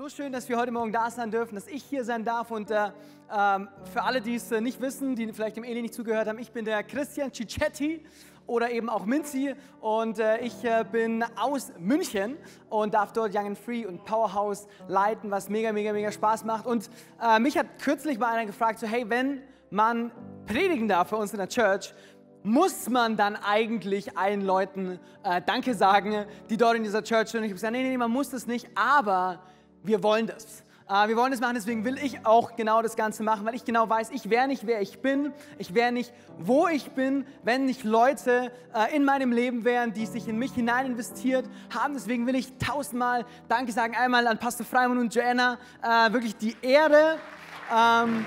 So schön, dass wir heute Morgen da sein dürfen, dass ich hier sein darf. Und äh, ähm, für alle, die es äh, nicht wissen, die vielleicht dem Eli nicht zugehört haben, ich bin der Christian Cicchetti oder eben auch Minzi. Und äh, ich äh, bin aus München und darf dort Young and Free und Powerhouse leiten, was mega, mega, mega Spaß macht. Und äh, mich hat kürzlich mal einer gefragt, so hey, wenn man predigen darf für uns in der Church, muss man dann eigentlich allen Leuten äh, Danke sagen, die dort in dieser Church sind? Und ich habe gesagt, nee, nee, nee, man muss das nicht, aber wir wollen das. Äh, wir wollen das machen, deswegen will ich auch genau das Ganze machen, weil ich genau weiß, ich wäre nicht, wer ich bin, ich wäre nicht, wo ich bin, wenn nicht Leute äh, in meinem Leben wären, die sich in mich hinein investiert haben. Deswegen will ich tausendmal Danke sagen. Einmal an Pastor Freimann und Joanna, äh, wirklich die Ehre. Ähm,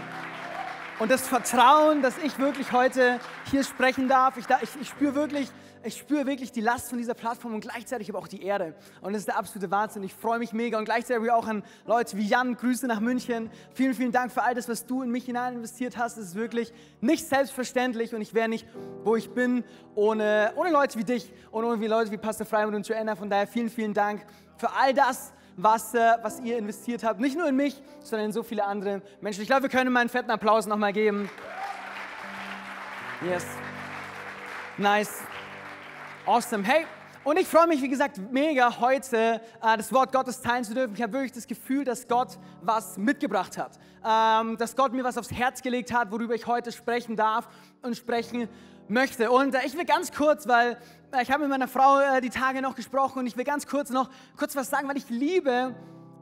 und das Vertrauen, dass ich wirklich heute hier sprechen darf. Ich, spüre wirklich, ich spüre wirklich die Last von dieser Plattform und gleichzeitig aber auch die Erde. Und das ist der absolute Wahnsinn. Ich freue mich mega und gleichzeitig auch an Leute wie Jan. Grüße nach München. Vielen, vielen Dank für all das, was du in mich hinein investiert hast. Es ist wirklich nicht selbstverständlich und ich wäre nicht, wo ich bin, ohne, ohne Leute wie dich und ohne Leute wie Pastor Freimann und Joanna. Von daher vielen, vielen Dank für all das, was, äh, was ihr investiert habt. Nicht nur in mich, sondern in so viele andere Menschen. Ich glaube, wir können mal einen fetten Applaus nochmal geben. Yes. Nice. Awesome. Hey, und ich freue mich, wie gesagt, mega heute äh, das Wort Gottes teilen zu dürfen. Ich habe wirklich das Gefühl, dass Gott was mitgebracht hat. Ähm, dass Gott mir was aufs Herz gelegt hat, worüber ich heute sprechen darf und sprechen möchte. Und äh, ich will ganz kurz, weil äh, ich habe mit meiner Frau äh, die Tage noch gesprochen und ich will ganz kurz noch kurz was sagen, weil ich liebe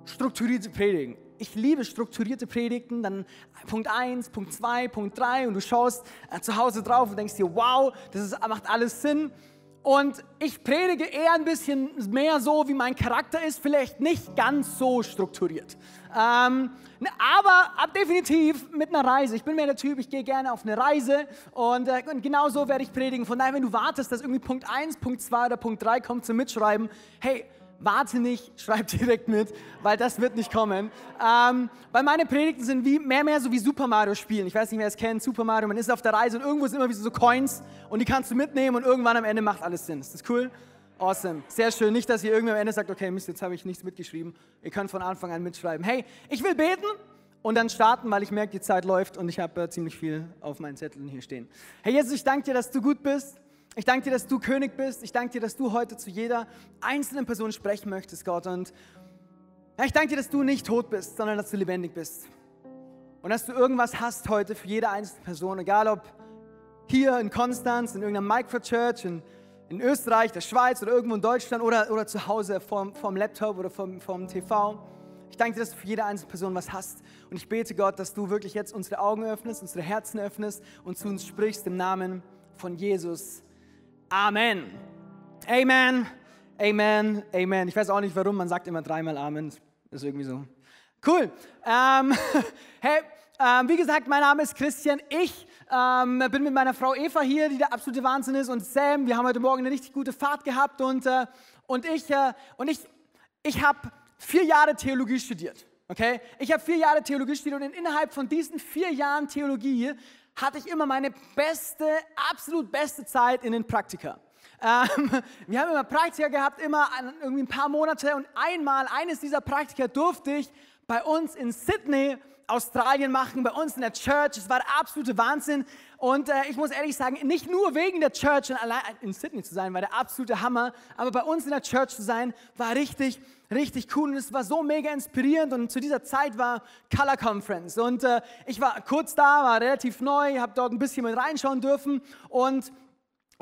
strukturierte Predigen. Ich liebe strukturierte Predigten, dann Punkt 1, Punkt 2, Punkt 3 und du schaust äh, zu Hause drauf und denkst dir, wow, das ist, macht alles Sinn. Und ich predige eher ein bisschen mehr so, wie mein Charakter ist, vielleicht nicht ganz so strukturiert. Ähm, ne, aber ab definitiv mit einer Reise. Ich bin mehr der Typ, ich gehe gerne auf eine Reise und, äh, und genau so werde ich predigen. Von daher, wenn du wartest, dass irgendwie Punkt 1, Punkt 2 oder Punkt 3 kommt zum Mitschreiben, hey, warte nicht, schreib direkt mit, weil das wird nicht kommen. Ähm, weil meine Predigten sind wie, mehr, mehr so wie Super Mario spielen. Ich weiß nicht, wer es kennt, Super Mario, man ist auf der Reise und irgendwo sind immer wie so Coins und die kannst du mitnehmen und irgendwann am Ende macht alles Sinn. Ist das cool? Awesome. Sehr schön. Nicht, dass ihr irgendwann am Ende sagt, okay, Mist, jetzt habe ich nichts mitgeschrieben. Ihr könnt von Anfang an mitschreiben. Hey, ich will beten und dann starten, weil ich merke, die Zeit läuft und ich habe äh, ziemlich viel auf meinen Zetteln hier stehen. Hey Jesus, ich danke dir, dass du gut bist. Ich danke dir, dass du König bist. Ich danke dir, dass du heute zu jeder einzelnen Person sprechen möchtest, Gott. Und ich danke dir, dass du nicht tot bist, sondern dass du lebendig bist. Und dass du irgendwas hast heute für jede einzelne Person, egal ob hier in Konstanz, in irgendeiner Micro Church, in, in Österreich, der Schweiz oder irgendwo in Deutschland oder, oder zu Hause vorm, vorm Laptop oder vorm, vorm TV. Ich danke dir, dass du für jede einzelne Person was hast. Und ich bete Gott, dass du wirklich jetzt unsere Augen öffnest, unsere Herzen öffnest und zu uns sprichst im Namen von Jesus. Amen. Amen. Amen. Amen. Ich weiß auch nicht warum, man sagt immer dreimal Amen. Ist irgendwie so. Cool. Ähm, hey, ähm, wie gesagt, mein Name ist Christian. Ich ähm, bin mit meiner Frau Eva hier, die der absolute Wahnsinn ist, und Sam. Wir haben heute Morgen eine richtig gute Fahrt gehabt und, äh, und ich, äh, und ich, ich habe vier Jahre Theologie studiert. Okay? Ich habe vier Jahre Theologie studiert und innerhalb von diesen vier Jahren Theologie hatte ich immer meine beste, absolut beste Zeit in den Praktika. Ähm, wir haben immer Praktika gehabt, immer irgendwie ein paar Monate und einmal, eines dieser Praktika durfte ich bei uns in Sydney, Australien machen, bei uns in der Church. Es war der absolute Wahnsinn. Und äh, ich muss ehrlich sagen, nicht nur wegen der Church und allein in Sydney zu sein, war der absolute Hammer, aber bei uns in der Church zu sein, war richtig, richtig cool. Und es war so mega inspirierend. Und zu dieser Zeit war Color Conference. Und äh, ich war kurz da, war relativ neu, habe dort ein bisschen mit reinschauen dürfen. Und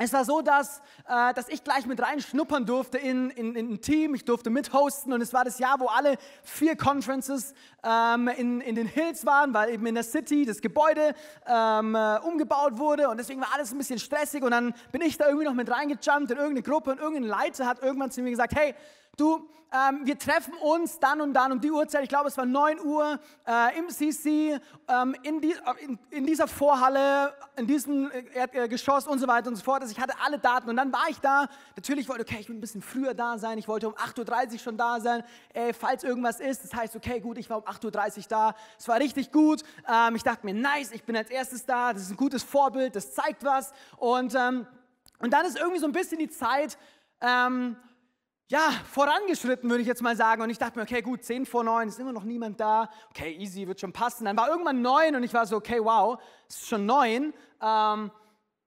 es war so, dass, äh, dass ich gleich mit reinschnuppern durfte in, in, in, ein Team. Ich durfte mithosten und es war das Jahr, wo alle vier Conferences ähm, in, in den Hills waren, weil eben in der City das Gebäude ähm, äh, umgebaut wurde und deswegen war alles ein bisschen stressig und dann bin ich da irgendwie noch mit reingejumpt in irgendeine Gruppe und irgendein Leiter hat irgendwann zu mir gesagt, hey, du, ähm, wir treffen uns dann und dann um die Uhrzeit, ich glaube es war 9 Uhr äh, im CC, ähm, in, die, äh, in, in, dieser Vorhalle, in diesem Erdgeschoss und so weiter und so fort. Also ich hatte alle Daten und dann war ich da. Natürlich wollte, okay, ich will ein bisschen früher da sein. Ich wollte um 8.30 Uhr schon da sein, ey, falls irgendwas ist. Das heißt, okay, gut, ich war um 8.30 Uhr da. Es war richtig gut. Ähm, ich dachte mir, nice, ich bin als erstes da. Das ist ein gutes Vorbild, das zeigt was. Und, ähm, und dann ist irgendwie so ein bisschen die Zeit, ähm, ja, vorangeschritten, würde ich jetzt mal sagen. Und ich dachte mir, okay, gut, 10 vor 9, ist immer noch niemand da. Okay, easy, wird schon passen. Dann war irgendwann 9 und ich war so, okay, wow, es ist schon 9. Ähm,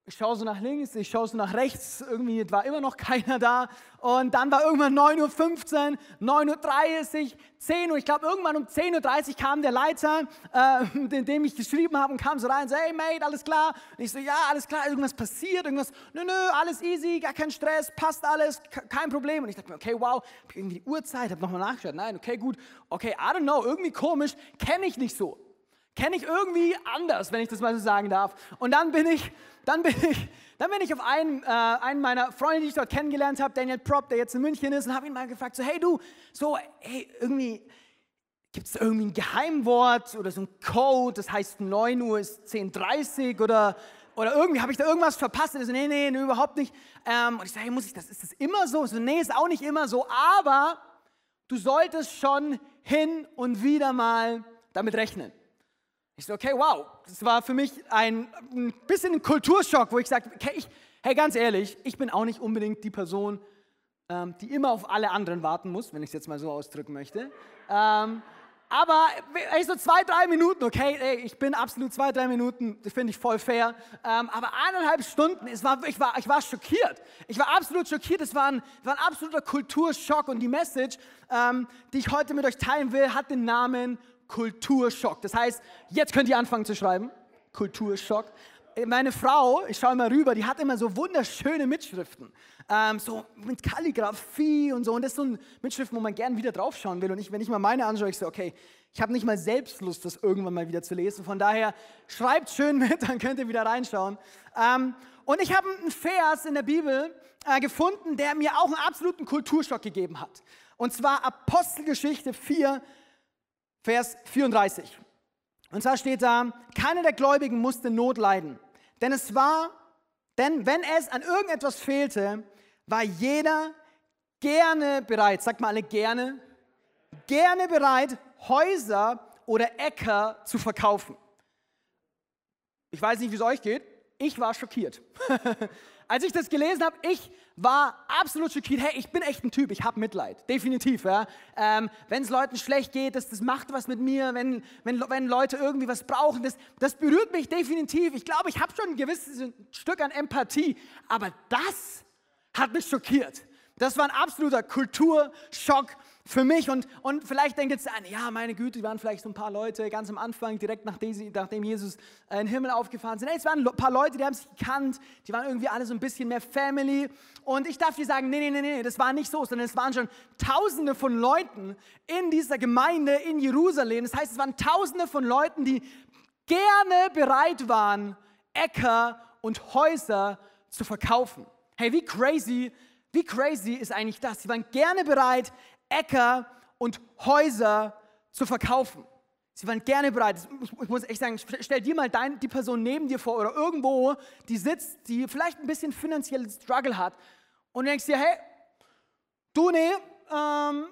ich schaue so nach links, ich schaue so nach rechts, irgendwie war immer noch keiner da. Und dann war irgendwann 9.15 Uhr, 9.30 Uhr, 10 Uhr. Ich glaube, irgendwann um 10.30 Uhr kam der Leiter, äh, den, dem ich geschrieben habe, und kam so rein und so, hey Mate, alles klar? Und ich so, ja, alles klar, irgendwas passiert, irgendwas, nö, nö, alles easy, gar kein Stress, passt alles, kein Problem. Und ich dachte mir, okay, wow, hab irgendwie die Uhrzeit, habe nochmal nachgeschaut. Nein, okay, gut, okay, I don't know, irgendwie komisch, kenne ich nicht so. Kenne ich irgendwie anders, wenn ich das mal so sagen darf. Und dann bin ich, dann bin ich, dann bin ich auf einen, äh, einen meiner Freunde, die ich dort kennengelernt habe, Daniel Prop, der jetzt in München ist, und habe ihn mal gefragt, so, hey du, so, hey, irgendwie, gibt es irgendwie ein Geheimwort oder so ein Code, das heißt 9 Uhr ist 10.30 Uhr oder, oder irgendwie, habe ich da irgendwas verpasst? Und so, nee, nee, nee, überhaupt nicht. Ähm, und ich sage, hey, muss ich das, ist das immer so? so? Nee, ist auch nicht immer so, aber du solltest schon hin und wieder mal damit rechnen. Ich so, okay, wow, das war für mich ein, ein bisschen ein Kulturschock, wo ich sagte, okay, ich, hey, ganz ehrlich, ich bin auch nicht unbedingt die Person, ähm, die immer auf alle anderen warten muss, wenn ich es jetzt mal so ausdrücken möchte. Ähm, aber ey, so zwei, drei Minuten, okay, ey, ich bin absolut zwei, drei Minuten, das finde ich voll fair. Ähm, aber eineinhalb Stunden, es war, ich, war, ich war schockiert. Ich war absolut schockiert. Es war ein, war ein absoluter Kulturschock. Und die Message, ähm, die ich heute mit euch teilen will, hat den Namen Kulturschock. Das heißt, jetzt könnt ihr anfangen zu schreiben. Kulturschock. Meine Frau, ich schaue mal rüber, die hat immer so wunderschöne Mitschriften. Ähm, so mit Kalligrafie und so. Und das ist so ein Mitschriften, wo man gerne wieder draufschauen will. Und ich, wenn ich mal meine anschaue, ich so, okay, ich habe nicht mal selbst Lust, das irgendwann mal wieder zu lesen. Von daher schreibt schön mit, dann könnt ihr wieder reinschauen. Ähm, und ich habe einen Vers in der Bibel äh, gefunden, der mir auch einen absoluten Kulturschock gegeben hat. Und zwar Apostelgeschichte 4, Vers 34. Und zwar steht da, keiner der Gläubigen musste Not leiden, denn es war, denn wenn es an irgendetwas fehlte, war jeder gerne bereit, sagt mal alle gerne, gerne bereit, Häuser oder Äcker zu verkaufen. Ich weiß nicht, wie es euch geht. Ich war schockiert. Als ich das gelesen habe, ich war absolut schockiert. Hey, ich bin echt ein Typ, ich habe Mitleid, definitiv. Ja. Ähm, wenn es Leuten schlecht geht, das, das macht was mit mir. Wenn, wenn, wenn Leute irgendwie was brauchen, das, das berührt mich definitiv. Ich glaube, ich habe schon ein gewisses Stück an Empathie. Aber das hat mich schockiert. Das war ein absoluter Kulturschock für mich. Und, und vielleicht denkt jetzt an, ja, meine Güte, die waren vielleicht so ein paar Leute ganz am Anfang, direkt nachdem, Jesus in den Himmel aufgefahren sind. Nee, es waren ein paar Leute, die haben sich gekannt, die waren irgendwie alle so ein bisschen mehr Family. Und ich darf dir sagen, nee, nee, nee, nee, das war nicht so, sondern es waren schon Tausende von Leuten in dieser Gemeinde in Jerusalem. Das heißt, es waren Tausende von Leuten, die gerne bereit waren, Äcker und Häuser zu verkaufen. Hey, wie crazy, wie crazy ist eigentlich das? Sie waren gerne bereit, Äcker und Häuser zu verkaufen. Sie waren gerne bereit. Ich muss echt sagen, stell dir mal dein, die Person neben dir vor oder irgendwo, die sitzt, die vielleicht ein bisschen finanziellen Struggle hat und denkst dir, hey, du, nee, ähm,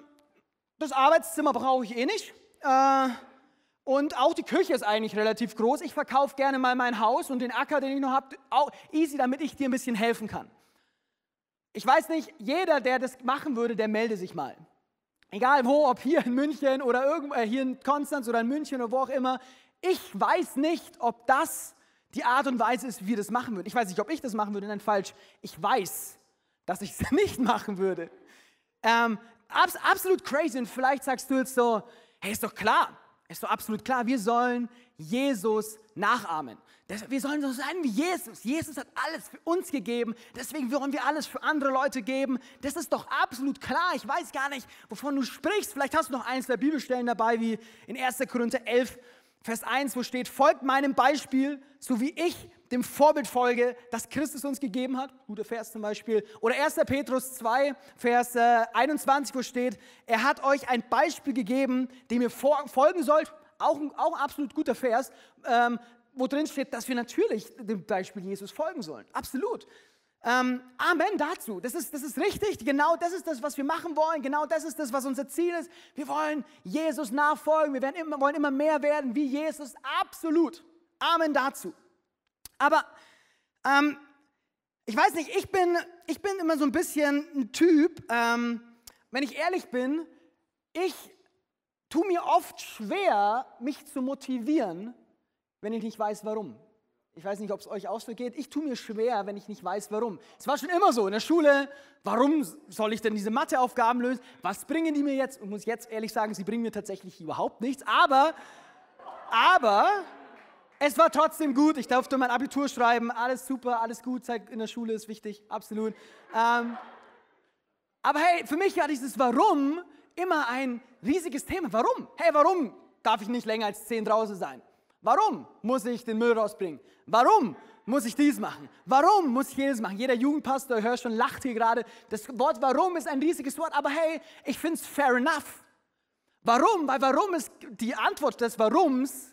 das Arbeitszimmer brauche ich eh nicht. Äh, und auch die Küche ist eigentlich relativ groß. Ich verkaufe gerne mal mein Haus und den Acker, den ich noch habe, easy, damit ich dir ein bisschen helfen kann. Ich weiß nicht, jeder, der das machen würde, der melde sich mal. Egal wo, ob hier in München oder irgendwo, äh, hier in Konstanz oder in München oder wo auch immer. Ich weiß nicht, ob das die Art und Weise ist, wie wir das machen würden. Ich weiß nicht, ob ich das machen würde, nein, falsch. Ich weiß, dass ich es nicht machen würde. Ähm, abs absolut crazy. Und vielleicht sagst du jetzt so, hey, ist doch klar, ist doch absolut klar, wir sollen Jesus nachahmen. Wir sollen so sein wie Jesus. Jesus hat alles für uns gegeben. Deswegen wollen wir alles für andere Leute geben. Das ist doch absolut klar. Ich weiß gar nicht, wovon du sprichst. Vielleicht hast du noch eins der Bibelstellen dabei, wie in 1. Korinther 11, Vers 1, wo steht, folgt meinem Beispiel, so wie ich dem Vorbild folge, das Christus uns gegeben hat. Guter Vers zum Beispiel. Oder 1. Petrus 2, Vers 21, wo steht, er hat euch ein Beispiel gegeben, dem ihr folgen sollt. Auch ein, auch ein absolut guter Vers, ähm, wo drin steht, dass wir natürlich dem Beispiel Jesus folgen sollen. Absolut. Ähm, Amen dazu. Das ist, das ist richtig. Genau das ist das, was wir machen wollen. Genau das ist das, was unser Ziel ist. Wir wollen Jesus nachfolgen. Wir werden immer, wollen immer mehr werden wie Jesus. Absolut. Amen dazu. Aber ähm, ich weiß nicht, ich bin, ich bin immer so ein bisschen ein Typ, ähm, wenn ich ehrlich bin, ich tue mir oft schwer, mich zu motivieren, wenn ich nicht weiß, warum. Ich weiß nicht, ob es euch auch so geht. Ich tue mir schwer, wenn ich nicht weiß, warum. Es war schon immer so in der Schule. Warum soll ich denn diese Matheaufgaben lösen? Was bringen die mir jetzt? Und muss jetzt ehrlich sagen, sie bringen mir tatsächlich überhaupt nichts. Aber, aber, es war trotzdem gut. Ich durfte mein Abitur schreiben. Alles super, alles gut. Zeit in der Schule ist wichtig, absolut. Ähm, aber hey, für mich war dieses Warum immer ein riesiges Thema. Warum? Hey, warum darf ich nicht länger als zehn draußen sein? Warum muss ich den Müll rausbringen? Warum muss ich dies machen? Warum muss ich jenes machen? Jeder Jugendpastor, hör schon, lacht hier gerade. Das Wort warum ist ein riesiges Wort, aber hey, ich finde es fair enough. Warum? Weil warum ist die Antwort des Warums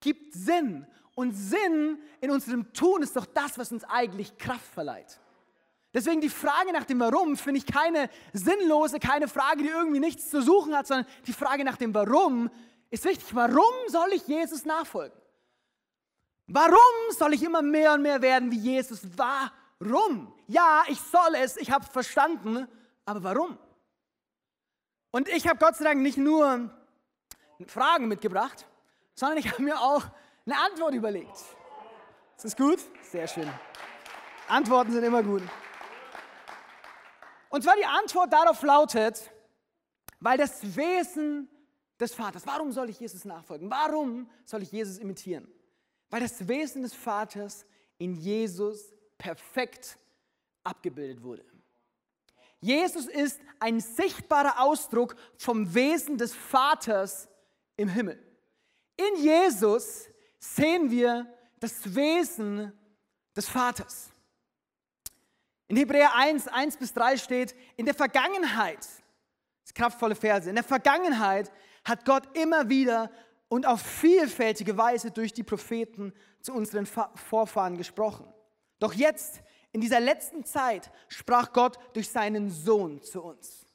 gibt Sinn. Und Sinn in unserem Tun ist doch das, was uns eigentlich Kraft verleiht. Deswegen die Frage nach dem Warum finde ich keine sinnlose, keine Frage, die irgendwie nichts zu suchen hat, sondern die Frage nach dem Warum ist wichtig. Warum soll ich Jesus nachfolgen? Warum soll ich immer mehr und mehr werden wie Jesus? Warum? Ja, ich soll es, ich habe verstanden, aber warum? Und ich habe Gott sei Dank nicht nur Fragen mitgebracht, sondern ich habe mir auch eine Antwort überlegt. Ist das gut? Sehr schön. Antworten sind immer gut. Und zwar die Antwort darauf lautet, weil das Wesen des Vaters. Warum soll ich Jesus nachfolgen? Warum soll ich Jesus imitieren? Weil das Wesen des Vaters in Jesus perfekt abgebildet wurde. Jesus ist ein sichtbarer Ausdruck vom Wesen des Vaters im Himmel. In Jesus sehen wir das Wesen des Vaters. In Hebräer 1, 1 bis 3 steht, in der Vergangenheit, das kraftvolle Verse, in der Vergangenheit hat Gott immer wieder und auf vielfältige Weise durch die Propheten zu unseren Vorfahren gesprochen. Doch jetzt, in dieser letzten Zeit, sprach Gott durch seinen Sohn zu uns.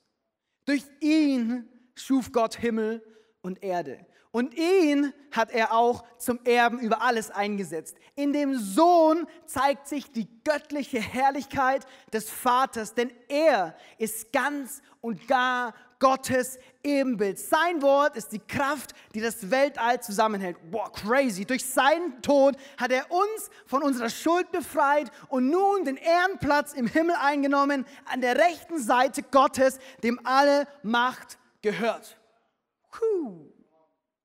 Durch ihn schuf Gott Himmel und Erde. Und ihn hat er auch zum Erben über alles eingesetzt. In dem Sohn zeigt sich die göttliche Herrlichkeit des Vaters, denn er ist ganz und gar Gottes Ebenbild. Sein Wort ist die Kraft, die das Weltall zusammenhält. Wow, crazy. Durch seinen Tod hat er uns von unserer Schuld befreit und nun den Ehrenplatz im Himmel eingenommen, an der rechten Seite Gottes, dem alle Macht gehört. Puh,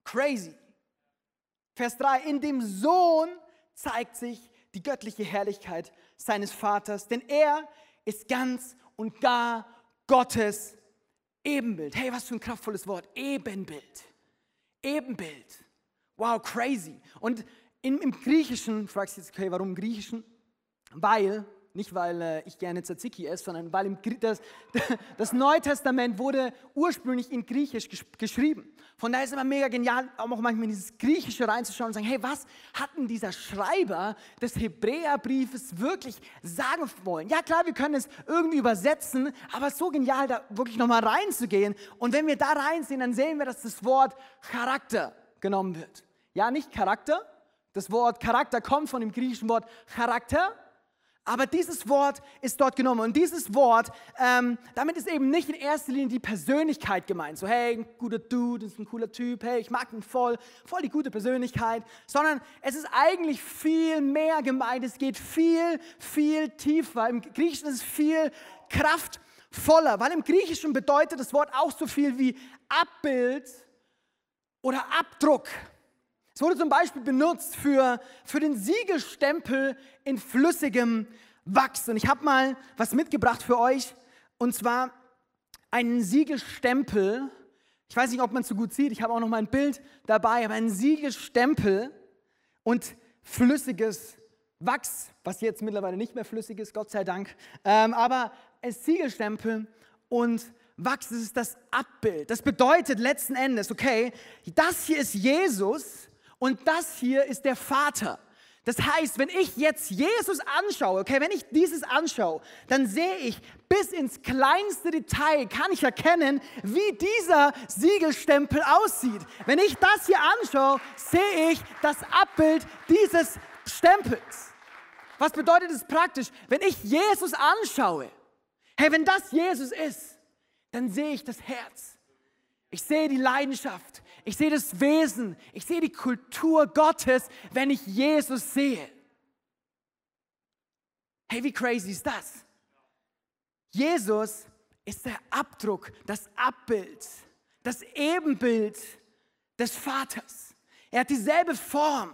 crazy. Vers 3, in dem Sohn zeigt sich die göttliche Herrlichkeit seines Vaters, denn er ist ganz und gar Gottes Ebenbild. Hey, was für ein kraftvolles Wort. Ebenbild. Ebenbild. Wow, crazy. Und im, im Griechischen, fragst du jetzt, okay, warum im Griechischen? Weil nicht, weil äh, ich gerne Tzatziki esse, sondern weil im, das, das Neue Testament wurde ursprünglich in Griechisch gesch geschrieben. Von daher ist es immer mega genial, auch manchmal in dieses Griechische reinzuschauen und sagen, hey, was hat denn dieser Schreiber des Hebräerbriefes wirklich sagen wollen? Ja klar, wir können es irgendwie übersetzen, aber so genial, da wirklich nochmal reinzugehen. Und wenn wir da reinsehen, dann sehen wir, dass das Wort Charakter genommen wird. Ja, nicht Charakter. Das Wort Charakter kommt von dem griechischen Wort Charakter aber dieses Wort ist dort genommen. Und dieses Wort, ähm, damit ist eben nicht in erster Linie die Persönlichkeit gemeint. So, hey, ein guter Dude, ist ein cooler Typ, hey, ich mag ihn voll, voll die gute Persönlichkeit. Sondern es ist eigentlich viel mehr gemeint. Es geht viel, viel tiefer. Im Griechischen ist es viel kraftvoller, weil im Griechischen bedeutet das Wort auch so viel wie Abbild oder Abdruck. Es wurde zum Beispiel benutzt für, für den Siegelstempel in flüssigem Wachs. Und ich habe mal was mitgebracht für euch, und zwar einen Siegelstempel Ich weiß nicht, ob man es so gut sieht. Ich habe auch noch mal ein Bild dabei, aber ein Siegelstempel und flüssiges Wachs, was jetzt mittlerweile nicht mehr flüssig ist, Gott sei Dank. Ähm, aber ein Siegelstempel und Wachs, das ist das Abbild. Das bedeutet letzten Endes, okay, das hier ist Jesus und das hier ist der Vater. Das heißt, wenn ich jetzt Jesus anschaue, okay, wenn ich dieses anschaue, dann sehe ich bis ins kleinste Detail, kann ich erkennen, wie dieser Siegelstempel aussieht. Wenn ich das hier anschaue, sehe ich das Abbild dieses Stempels. Was bedeutet es praktisch? Wenn ich Jesus anschaue, hey, wenn das Jesus ist, dann sehe ich das Herz. Ich sehe die Leidenschaft. Ich sehe das Wesen. Ich sehe die Kultur Gottes, wenn ich Jesus sehe. Hey, wie crazy ist das? Jesus ist der Abdruck, das Abbild, das Ebenbild des Vaters. Er hat dieselbe Form,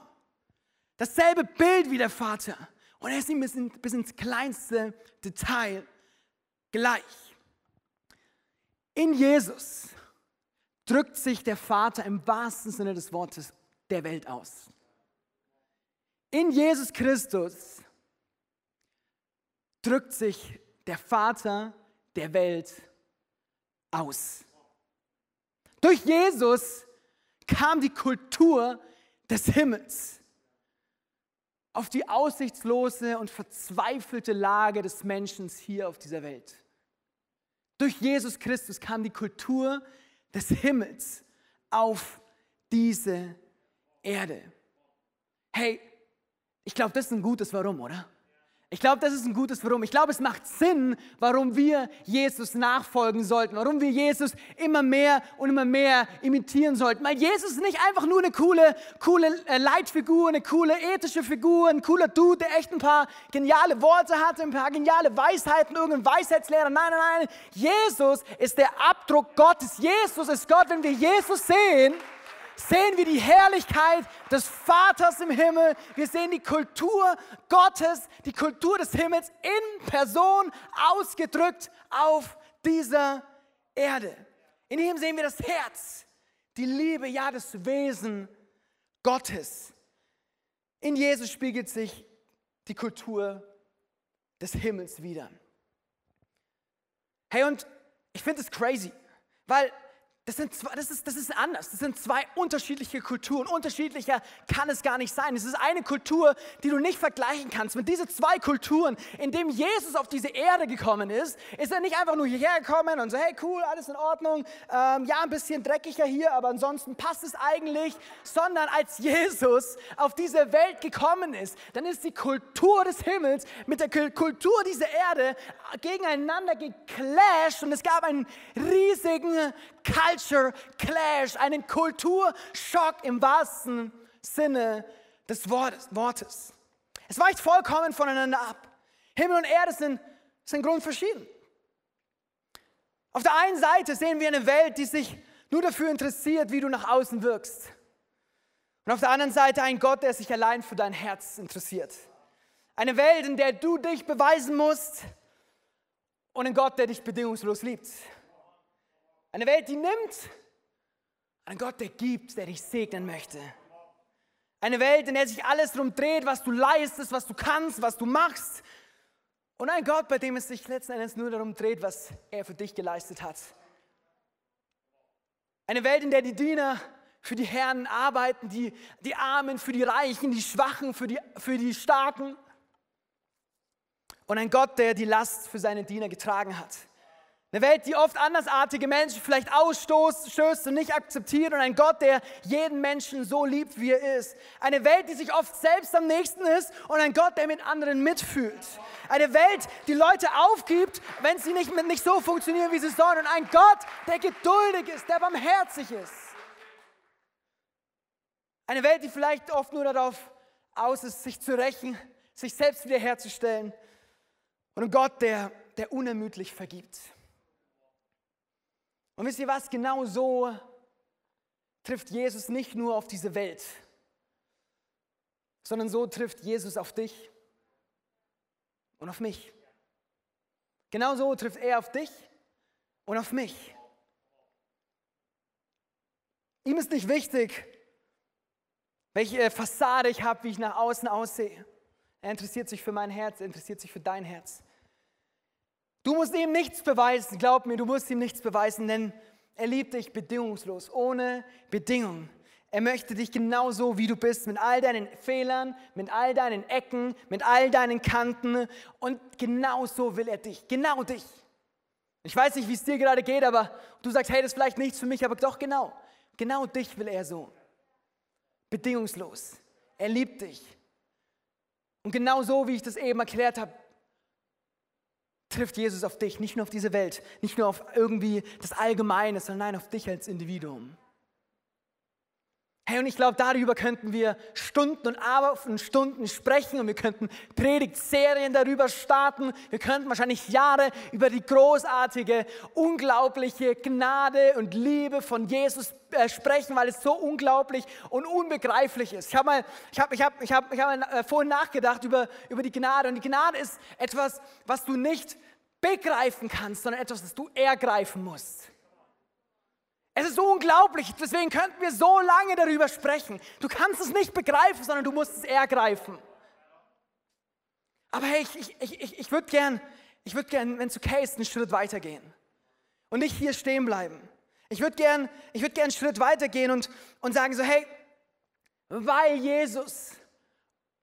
dasselbe Bild wie der Vater. Und er ist ihm bis, in, bis ins kleinste Detail gleich. In Jesus drückt sich der Vater im wahrsten Sinne des Wortes der Welt aus. In Jesus Christus drückt sich der Vater der Welt aus. Durch Jesus kam die Kultur des Himmels auf die aussichtslose und verzweifelte Lage des Menschen hier auf dieser Welt. Durch Jesus Christus kam die Kultur des Himmels auf diese Erde. Hey, ich glaube, das ist ein gutes Warum, oder? Ich glaube, das ist ein gutes Warum. Ich glaube, es macht Sinn, warum wir Jesus nachfolgen sollten, warum wir Jesus immer mehr und immer mehr imitieren sollten. Weil Jesus ist nicht einfach nur eine coole, coole äh, Leitfigur, eine coole ethische Figur, ein cooler Dude, der echt ein paar geniale Worte hatte, ein paar geniale Weisheiten, irgendein Weisheitslehrer. Nein, nein, nein. Jesus ist der Abdruck Gottes. Jesus ist Gott. Wenn wir Jesus sehen, sehen wir die Herrlichkeit des Vaters im Himmel. Wir sehen die Kultur Gottes, die Kultur des Himmels in Person ausgedrückt auf dieser Erde. In ihm sehen wir das Herz, die Liebe, ja, das Wesen Gottes. In Jesus spiegelt sich die Kultur des Himmels wieder. Hey, und ich finde es crazy, weil das, sind zwei, das, ist, das ist anders. Das sind zwei unterschiedliche Kulturen. Unterschiedlicher kann es gar nicht sein. Es ist eine Kultur, die du nicht vergleichen kannst. Mit diesen zwei Kulturen, in dem Jesus auf diese Erde gekommen ist, ist er nicht einfach nur hierher gekommen und so, hey cool, alles in Ordnung. Ähm, ja, ein bisschen dreckiger hier, aber ansonsten passt es eigentlich. Sondern als Jesus auf diese Welt gekommen ist, dann ist die Kultur des Himmels mit der Kultur dieser Erde gegeneinander geclasht und es gab einen riesigen Culture Clash, einen Kulturschock im wahrsten Sinne des Wortes. Es weicht vollkommen voneinander ab. Himmel und Erde sind, sind grundverschieden. Auf der einen Seite sehen wir eine Welt, die sich nur dafür interessiert, wie du nach außen wirkst. Und auf der anderen Seite ein Gott, der sich allein für dein Herz interessiert. Eine Welt, in der du dich beweisen musst und ein Gott, der dich bedingungslos liebt. Eine Welt, die nimmt. Ein Gott, der gibt, der dich segnen möchte. Eine Welt, in der sich alles darum dreht, was du leistest, was du kannst, was du machst. Und ein Gott, bei dem es sich letzten Endes nur darum dreht, was er für dich geleistet hat. Eine Welt, in der die Diener für die Herren arbeiten, die, die Armen für die Reichen, die Schwachen für die, für die Starken. Und ein Gott, der die Last für seine Diener getragen hat. Eine Welt, die oft andersartige Menschen vielleicht ausstößt und nicht akzeptiert und ein Gott, der jeden Menschen so liebt, wie er ist. Eine Welt, die sich oft selbst am nächsten ist und ein Gott, der mit anderen mitfühlt. Eine Welt, die Leute aufgibt, wenn sie nicht, nicht so funktionieren, wie sie sollen. Und ein Gott, der geduldig ist, der barmherzig ist. Eine Welt, die vielleicht oft nur darauf aus ist, sich zu rächen, sich selbst wiederherzustellen. Und ein Gott, der, der unermüdlich vergibt. Und wisst ihr was? Genau so trifft Jesus nicht nur auf diese Welt, sondern so trifft Jesus auf dich und auf mich. Genau so trifft er auf dich und auf mich. Ihm ist nicht wichtig, welche Fassade ich habe, wie ich nach außen aussehe. Er interessiert sich für mein Herz, er interessiert sich für dein Herz. Du musst ihm nichts beweisen, glaub mir, du musst ihm nichts beweisen, denn er liebt dich bedingungslos, ohne Bedingungen. Er möchte dich genauso, wie du bist, mit all deinen Fehlern, mit all deinen Ecken, mit all deinen Kanten. Und genauso will er dich, genau dich. Ich weiß nicht, wie es dir gerade geht, aber du sagst, hey, das ist vielleicht nichts für mich, aber doch genau. Genau dich will er so. Bedingungslos. Er liebt dich. Und genau so, wie ich das eben erklärt habe, trifft Jesus auf dich, nicht nur auf diese Welt, nicht nur auf irgendwie das Allgemeine, sondern nein, auf dich als Individuum. Hey, und ich glaube, darüber könnten wir Stunden und Abend Stunden sprechen und wir könnten Predigtserien darüber starten. Wir könnten wahrscheinlich Jahre über die großartige, unglaubliche Gnade und Liebe von Jesus äh, sprechen, weil es so unglaublich und unbegreiflich ist. Ich habe mal, ich habe, ich habe, ich habe, ich habe äh, vorhin nachgedacht über, über die Gnade und die Gnade ist etwas, was du nicht begreifen kannst, sondern etwas, das du ergreifen musst. Es ist unglaublich, deswegen könnten wir so lange darüber sprechen. Du kannst es nicht begreifen, sondern du musst es ergreifen. Aber hey, ich, ich, ich, ich würde gern, ich würd gern, wenn okay ist, einen Schritt weitergehen und nicht hier stehen bleiben. Ich würde gern, würd gern einen Schritt weitergehen und, und sagen so, hey, weil Jesus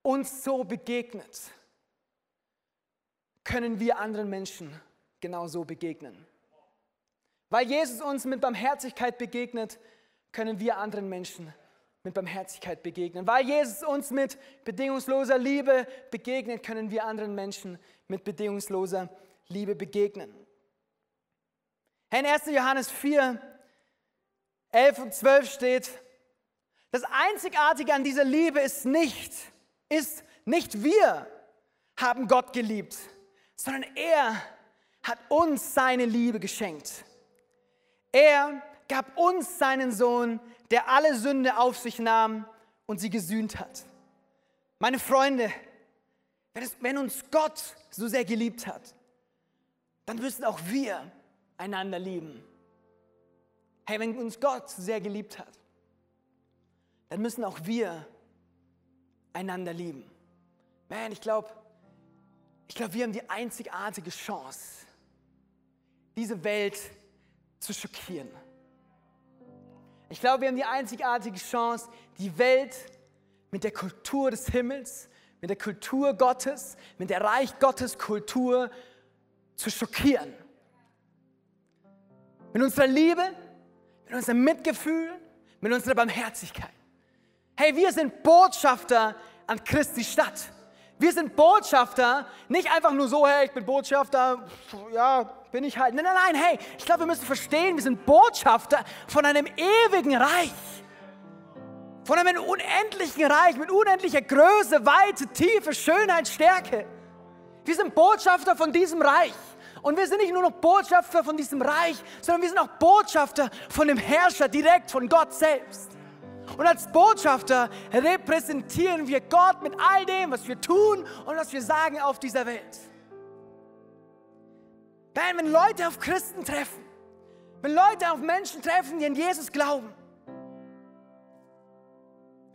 uns so begegnet, können wir anderen Menschen genauso begegnen. Weil Jesus uns mit Barmherzigkeit begegnet, können wir anderen Menschen mit Barmherzigkeit begegnen. Weil Jesus uns mit bedingungsloser Liebe begegnet, können wir anderen Menschen mit bedingungsloser Liebe begegnen. In 1. Johannes 4, 11 und 12 steht, das Einzigartige an dieser Liebe ist nicht, ist nicht wir haben Gott geliebt, sondern er hat uns seine Liebe geschenkt. Er gab uns seinen Sohn, der alle Sünde auf sich nahm und sie gesühnt hat. Meine Freunde, wenn, es, wenn uns Gott so sehr geliebt hat, dann müssen auch wir einander lieben. Hey, wenn uns Gott sehr geliebt hat, dann müssen auch wir einander lieben. Man, ich glaube, ich glaube, wir haben die einzigartige Chance, diese Welt zu schockieren. Ich glaube, wir haben die einzigartige Chance, die Welt mit der Kultur des Himmels, mit der Kultur Gottes, mit der Reich Gottes Kultur zu schockieren. Mit unserer Liebe, mit unserem Mitgefühl, mit unserer Barmherzigkeit. Hey, wir sind Botschafter an Christi Stadt. Wir sind Botschafter, nicht einfach nur so, hey, ich bin Botschafter, ja, bin ich halt. Nein, nein, nein, hey, ich glaube, wir müssen verstehen, wir sind Botschafter von einem ewigen Reich. Von einem unendlichen Reich mit unendlicher Größe, Weite, Tiefe, Schönheit, Stärke. Wir sind Botschafter von diesem Reich. Und wir sind nicht nur noch Botschafter von diesem Reich, sondern wir sind auch Botschafter von dem Herrscher direkt, von Gott selbst. Und als Botschafter repräsentieren wir Gott mit all dem, was wir tun und was wir sagen auf dieser Welt. Denn wenn Leute auf Christen treffen, wenn Leute auf Menschen treffen, die an Jesus glauben,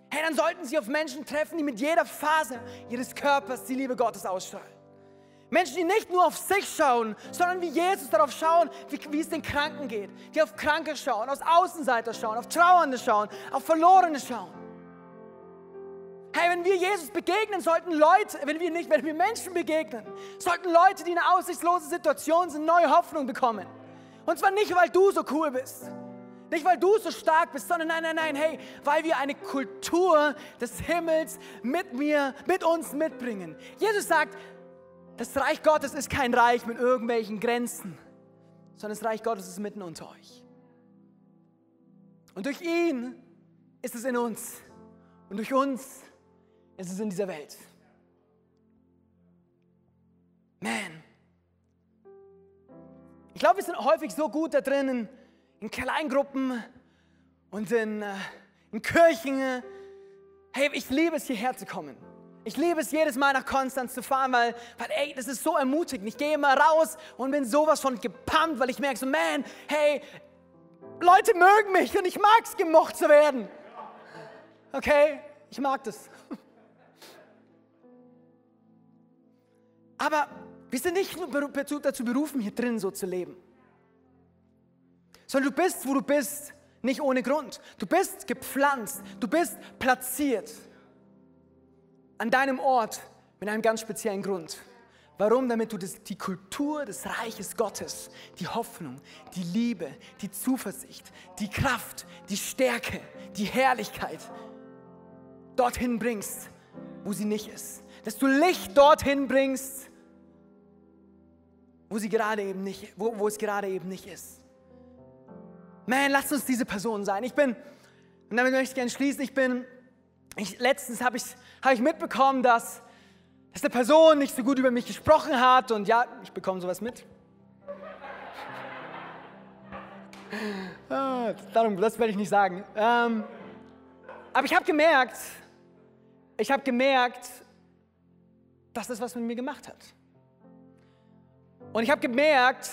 hey, dann sollten sie auf Menschen treffen, die mit jeder Phase ihres Körpers die Liebe Gottes ausstrahlen. Menschen, die nicht nur auf sich schauen, sondern wie Jesus darauf schauen, wie, wie, es den Kranken geht. Die auf Kranke schauen, auf Außenseiter schauen, auf Trauernde schauen, auf Verlorene schauen. Hey, wenn wir Jesus begegnen, sollten Leute, wenn wir nicht, wenn wir Menschen begegnen, sollten Leute, die in einer aussichtslosen Situation sind, neue Hoffnung bekommen. Und zwar nicht, weil du so cool bist. Nicht, weil du so stark bist, sondern nein, nein, nein, hey, weil wir eine Kultur des Himmels mit mir, mit uns mitbringen. Jesus sagt, das Reich Gottes ist kein Reich mit irgendwelchen Grenzen, sondern das Reich Gottes ist mitten unter euch. Und durch ihn ist es in uns. Und durch uns ist es in dieser Welt. Man. Ich glaube, wir sind häufig so gut da drin, in, in Kleingruppen und in, äh, in Kirchen. Hey, ich liebe es, hierher zu kommen. Ich liebe es jedes Mal nach Konstanz zu fahren, weil, weil ey, das ist so ermutigend. Ich gehe immer raus und bin sowas von gepumpt, weil ich merke so, man, hey, Leute mögen mich und ich mag es, gemocht zu werden. Okay, ich mag das. Aber wir sind nicht dazu berufen, hier drin so zu leben. Sondern du bist, wo du bist, nicht ohne Grund. Du bist gepflanzt, du bist platziert an deinem Ort mit einem ganz speziellen Grund. Warum? Damit du das, die Kultur des Reiches Gottes, die Hoffnung, die Liebe, die Zuversicht, die Kraft, die Stärke, die Herrlichkeit dorthin bringst, wo sie nicht ist. Dass du Licht dorthin bringst, wo, sie gerade eben nicht, wo, wo es gerade eben nicht ist. Man, lass uns diese Person sein. Ich bin, und damit möchte ich gerne schließen, ich bin, ich, letztens habe ich, hab ich mitbekommen, dass, dass eine Person nicht so gut über mich gesprochen hat und ja, ich bekomme sowas mit. Ah, darum, das werde ich nicht sagen. Ähm, aber ich habe gemerkt, ich habe gemerkt, dass das was mit mir gemacht hat. Und ich habe gemerkt,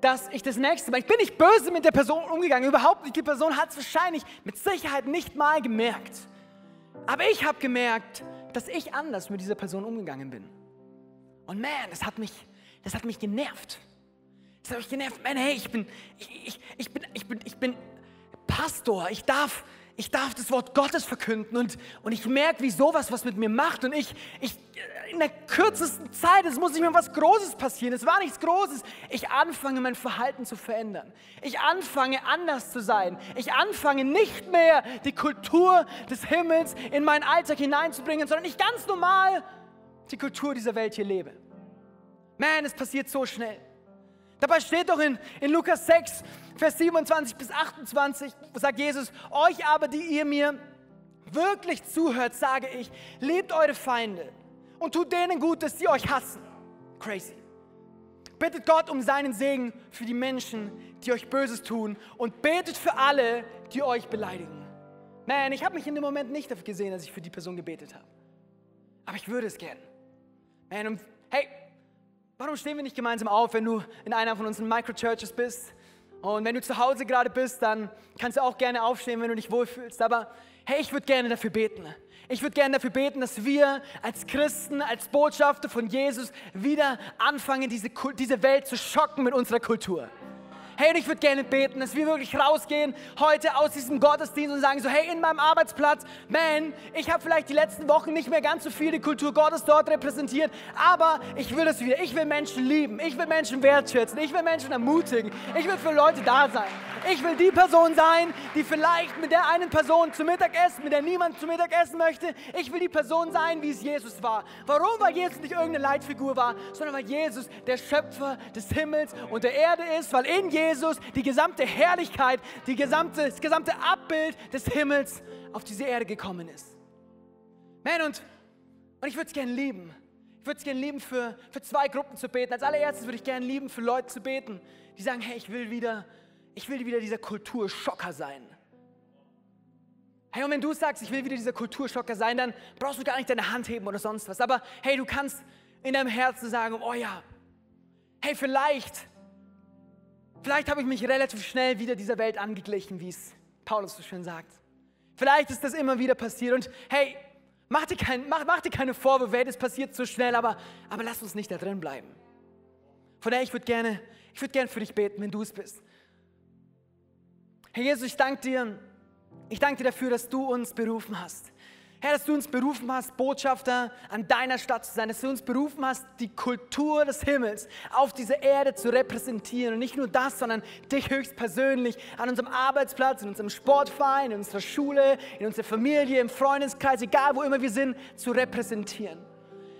dass ich das nächste Mal, ich bin nicht böse mit der Person umgegangen, überhaupt nicht. Die Person hat es wahrscheinlich mit Sicherheit nicht mal gemerkt. Aber ich habe gemerkt, dass ich anders mit dieser Person umgegangen bin. Und man, das hat mich, das hat mich genervt. Das hat mich genervt. Man, hey, ich bin, ich, ich, ich bin, ich bin, ich bin Pastor. Ich darf, ich darf das Wort Gottes verkünden und, und ich merke, wie sowas was mit mir macht. Und ich, ich, in der kürzesten Zeit, es muss nicht mehr was Großes passieren. Es war nichts Großes. Ich anfange, mein Verhalten zu verändern. Ich anfange, anders zu sein. Ich anfange, nicht mehr die Kultur des Himmels in meinen Alltag hineinzubringen, sondern ich ganz normal die Kultur dieser Welt hier lebe. Man, es passiert so schnell. Dabei steht doch in, in Lukas 6, Vers 27 bis 28, sagt Jesus, euch aber, die ihr mir wirklich zuhört, sage ich, liebt eure Feinde und tut denen gut, dass sie euch hassen. Crazy. Bittet Gott um seinen Segen für die Menschen, die euch Böses tun und betet für alle, die euch beleidigen. Man, ich habe mich in dem Moment nicht dafür gesehen, dass ich für die Person gebetet habe. Aber ich würde es gern. Man, hey, Warum stehen wir nicht gemeinsam auf, wenn du in einer von unseren Microchurches bist? Und wenn du zu Hause gerade bist, dann kannst du auch gerne aufstehen, wenn du dich wohlfühlst. Aber hey, ich würde gerne dafür beten. Ich würde gerne dafür beten, dass wir als Christen, als Botschafter von Jesus wieder anfangen, diese, diese Welt zu schocken mit unserer Kultur. Hey, ich würde gerne beten, dass wir wirklich rausgehen heute aus diesem Gottesdienst und sagen so, hey, in meinem Arbeitsplatz, man, ich habe vielleicht die letzten Wochen nicht mehr ganz so viel die Kultur Gottes dort repräsentiert, aber ich will das wieder. Ich will Menschen lieben, ich will Menschen wertschätzen, ich will Menschen ermutigen, ich will für Leute da sein. Ich will die Person sein, die vielleicht mit der einen Person zu Mittag essen, mit der niemand zu Mittag essen möchte. Ich will die Person sein, wie es Jesus war. Warum? Weil Jesus nicht irgendeine Leitfigur war, sondern weil Jesus der Schöpfer des Himmels und der Erde ist, weil in Jesus die gesamte Herrlichkeit, die gesamte, das gesamte Abbild des Himmels auf diese Erde gekommen ist. Man, und, und ich würde es gerne lieben. Ich würde es gerne lieben, für, für zwei Gruppen zu beten. Als allererstes würde ich gerne lieben, für Leute zu beten, die sagen, hey, ich will wieder ich will wieder dieser Kulturschocker sein. Hey, und wenn du sagst, ich will wieder dieser Kulturschocker sein, dann brauchst du gar nicht deine Hand heben oder sonst was. Aber hey, du kannst in deinem Herzen sagen, oh ja, hey, vielleicht, vielleicht habe ich mich relativ schnell wieder dieser Welt angeglichen, wie es Paulus so schön sagt. Vielleicht ist das immer wieder passiert und hey, mach dir, kein, mach, mach dir keine Vorwürfe, es passiert so schnell, aber, aber lass uns nicht da drin bleiben. Von daher, ich würde gerne, ich würde gerne für dich beten, wenn du es bist. Herr Jesus, ich danke dir. Ich danke dir dafür, dass du uns berufen hast. Herr, dass du uns berufen hast, Botschafter an deiner Stadt zu sein, dass du uns berufen hast, die Kultur des Himmels auf dieser Erde zu repräsentieren. Und nicht nur das, sondern dich höchstpersönlich an unserem Arbeitsplatz, in unserem Sportverein, in unserer Schule, in unserer Familie, im Freundeskreis, egal wo immer wir sind, zu repräsentieren.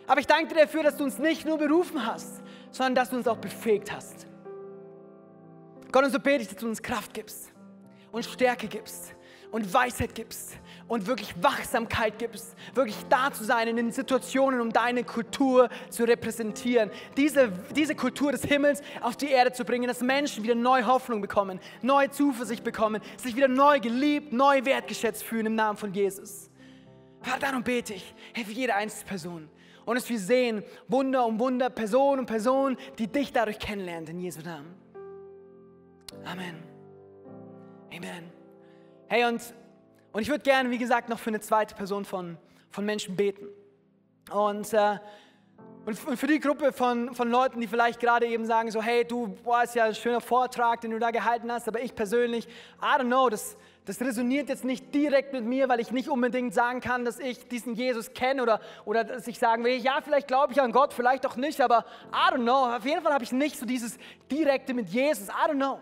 Aber ich danke dir dafür, dass du uns nicht nur berufen hast, sondern dass du uns auch befähigt hast. Gott, und so bete ich, dass du uns Kraft gibst und Stärke gibst und Weisheit gibst und wirklich Wachsamkeit gibst, wirklich da zu sein in den Situationen, um deine Kultur zu repräsentieren. Diese, diese Kultur des Himmels auf die Erde zu bringen, dass Menschen wieder neue Hoffnung bekommen, neue Zuversicht bekommen, sich wieder neu geliebt, neu wertgeschätzt fühlen im Namen von Jesus. Vater, darum bete ich, hey, jede einzelne Person. Und dass wir sehen, Wunder um Wunder, Person um Person, die dich dadurch kennenlernt, in Jesu Namen. Amen. Amen. Hey, und, und ich würde gerne, wie gesagt, noch für eine zweite Person von, von Menschen beten. Und, äh, und für die Gruppe von, von Leuten, die vielleicht gerade eben sagen, so, hey, du, ist ja ein schöner Vortrag, den du da gehalten hast, aber ich persönlich, I don't know, das, das resoniert jetzt nicht direkt mit mir, weil ich nicht unbedingt sagen kann, dass ich diesen Jesus kenne oder, oder dass ich sagen will, ja, vielleicht glaube ich an Gott, vielleicht auch nicht, aber I don't know. Auf jeden Fall habe ich nicht so dieses direkte mit Jesus. I don't know.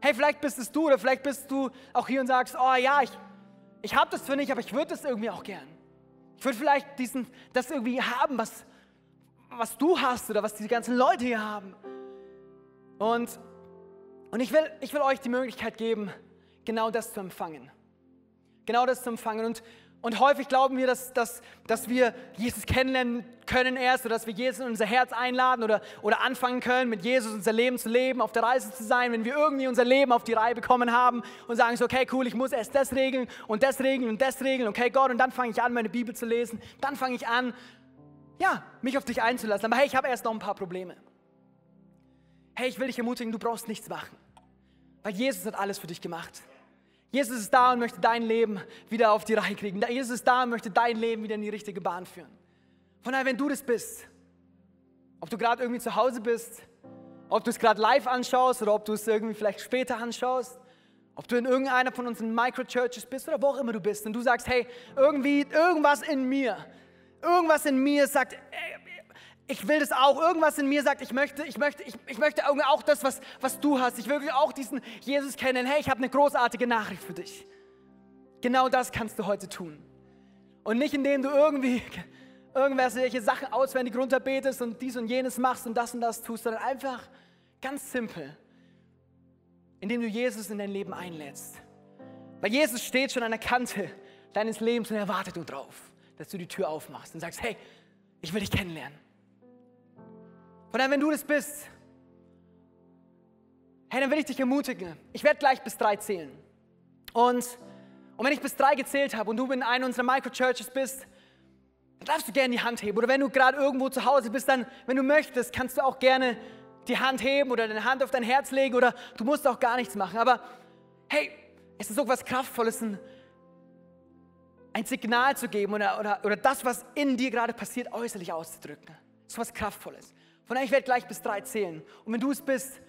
Hey, vielleicht bist es du oder vielleicht bist du auch hier und sagst, oh ja, ich, ich habe das für nicht, aber ich würde das irgendwie auch gern. Ich würde vielleicht diesen, das irgendwie haben, was, was du hast oder was die ganzen Leute hier haben. Und, und ich, will, ich will euch die Möglichkeit geben, genau das zu empfangen. Genau das zu empfangen. Und, und häufig glauben wir, dass, dass, dass wir Jesus kennenlernen können erst oder dass wir Jesus in unser Herz einladen oder, oder anfangen können, mit Jesus unser Leben zu leben, auf der Reise zu sein, wenn wir irgendwie unser Leben auf die Reihe bekommen haben und sagen so, okay, cool, ich muss erst das regeln und das regeln und das regeln, okay, Gott, und dann fange ich an, meine Bibel zu lesen, dann fange ich an, ja, mich auf dich einzulassen. Aber hey, ich habe erst noch ein paar Probleme. Hey, ich will dich ermutigen, du brauchst nichts machen, weil Jesus hat alles für dich gemacht. Jesus ist da und möchte dein Leben wieder auf die Reihe kriegen. Jesus ist da und möchte dein Leben wieder in die richtige Bahn führen. Von daher, wenn du das bist, ob du gerade irgendwie zu Hause bist, ob du es gerade live anschaust oder ob du es irgendwie vielleicht später anschaust, ob du in irgendeiner von unseren Microchurches bist oder wo auch immer du bist und du sagst, hey, irgendwie, irgendwas in mir, irgendwas in mir sagt, ey, ich will das auch. Irgendwas in mir sagt, ich möchte, ich möchte, ich, ich möchte auch das, was, was du hast. Ich will auch diesen Jesus kennen. Hey, ich habe eine großartige Nachricht für dich. Genau das kannst du heute tun. Und nicht indem du irgendwie irgendwelche Sachen auswendig runterbetest und dies und jenes machst und das und das tust, sondern einfach ganz simpel, indem du Jesus in dein Leben einlädst. Weil Jesus steht schon an der Kante deines Lebens und er wartet nur drauf, dass du die Tür aufmachst und sagst, hey, ich will dich kennenlernen. Von daher, wenn du das bist, hey, dann will ich dich ermutigen. Ich werde gleich bis drei zählen. Und, und wenn ich bis drei gezählt habe und du in einer unserer Microchurches bist, dann darfst du gerne die Hand heben. Oder wenn du gerade irgendwo zu Hause bist, dann, wenn du möchtest, kannst du auch gerne die Hand heben oder deine Hand auf dein Herz legen oder du musst auch gar nichts machen. Aber hey, es ist so was Kraftvolles, ein, ein Signal zu geben oder, oder, oder das, was in dir gerade passiert, äußerlich auszudrücken. So was Kraftvolles. Von daher, ich werde gleich bis drei zählen. Und wenn du es bist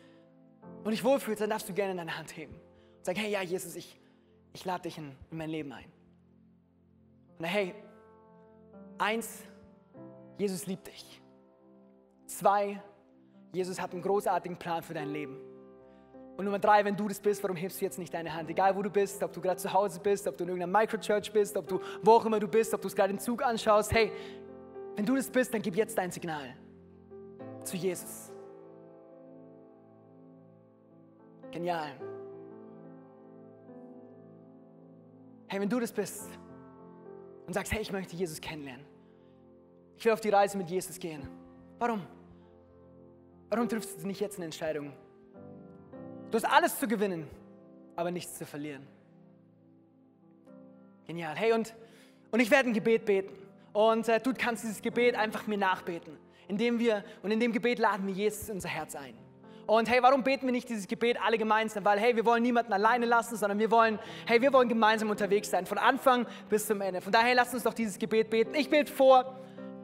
und dich wohlfühlst, dann darfst du gerne deine Hand heben. Und sagen, hey, ja, Jesus, ich, ich lade dich in, in mein Leben ein. Und hey, eins, Jesus liebt dich. Zwei, Jesus hat einen großartigen Plan für dein Leben. Und Nummer drei, wenn du das bist, warum hebst du jetzt nicht deine Hand? Egal wo du bist, ob du gerade zu Hause bist, ob du in irgendeiner Microchurch bist, ob du wo auch immer du bist, ob du es gerade im Zug anschaust, hey, wenn du das bist, dann gib jetzt dein Signal zu Jesus. Genial. Hey, wenn du das bist und sagst, hey, ich möchte Jesus kennenlernen, ich will auf die Reise mit Jesus gehen. Warum? Warum triffst du nicht jetzt eine Entscheidung? Du hast alles zu gewinnen, aber nichts zu verlieren. Genial. Hey, und, und ich werde ein Gebet beten. Und äh, du kannst dieses Gebet einfach mir nachbeten indem wir, und in dem Gebet laden wir Jesus in unser Herz ein. Und hey, warum beten wir nicht dieses Gebet alle gemeinsam? Weil hey, wir wollen niemanden alleine lassen, sondern wir wollen, hey, wir wollen gemeinsam unterwegs sein, von Anfang bis zum Ende. Von daher lasst uns doch dieses Gebet beten. Ich bete vor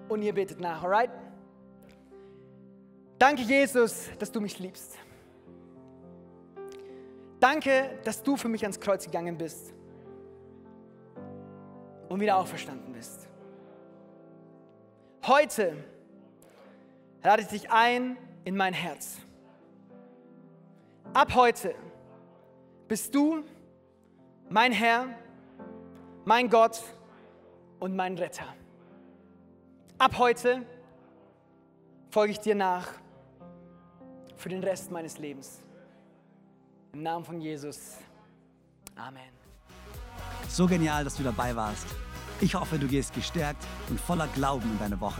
und ihr betet nach, alright? Danke, Jesus, dass du mich liebst. Danke, dass du für mich ans Kreuz gegangen bist und wieder auferstanden bist. Heute lade ich dich ein in mein Herz. Ab heute bist du mein Herr, mein Gott und mein Retter. Ab heute folge ich dir nach für den Rest meines Lebens. Im Namen von Jesus. Amen. So genial, dass du dabei warst. Ich hoffe, du gehst gestärkt und voller Glauben in deine Woche.